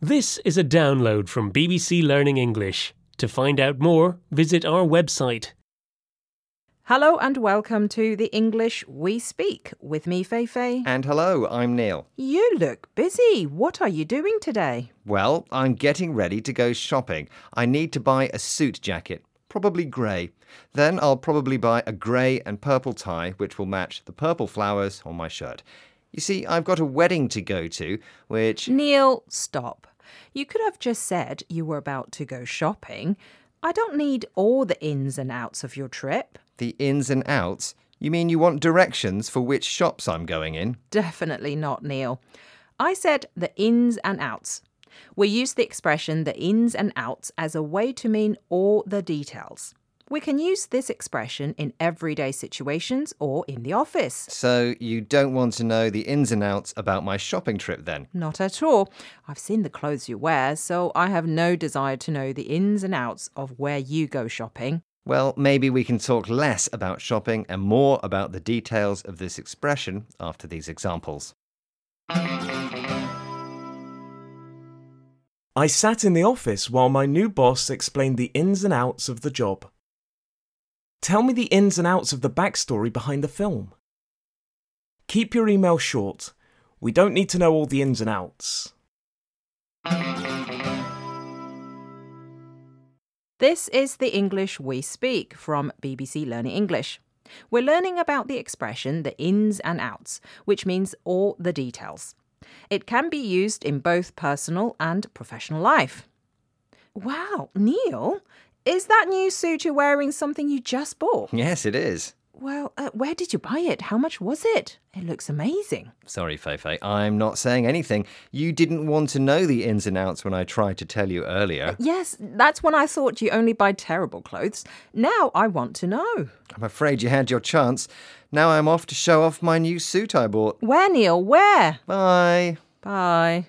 This is a download from BBC Learning English. To find out more, visit our website. Hello and welcome to the English We Speak with me, Feifei. And hello, I'm Neil. You look busy. What are you doing today? Well, I'm getting ready to go shopping. I need to buy a suit jacket, probably grey. Then I'll probably buy a grey and purple tie, which will match the purple flowers on my shirt. You see, I've got a wedding to go to, which. Neil, stop. You could have just said you were about to go shopping. I don't need all the ins and outs of your trip. The ins and outs? You mean you want directions for which shops I'm going in? Definitely not, Neil. I said the ins and outs. We use the expression the ins and outs as a way to mean all the details. We can use this expression in everyday situations or in the office. So you don't want to know the ins and outs about my shopping trip then? Not at all. I've seen the clothes you wear, so I have no desire to know the ins and outs of where you go shopping. Well, maybe we can talk less about shopping and more about the details of this expression after these examples. I sat in the office while my new boss explained the ins and outs of the job. Tell me the ins and outs of the backstory behind the film. Keep your email short. We don't need to know all the ins and outs. This is the English we speak from BBC Learning English. We're learning about the expression the ins and outs, which means all the details. It can be used in both personal and professional life. Wow, Neil, is that new suit you're wearing something you just bought? Yes, it is. Well, uh, where did you buy it? How much was it? It looks amazing. Sorry, Feifei, I'm not saying anything. You didn't want to know the ins and outs when I tried to tell you earlier. Yes, that's when I thought you only buy terrible clothes. Now I want to know. I'm afraid you had your chance. Now I'm off to show off my new suit I bought. Where, Neil? Where? Bye. Bye.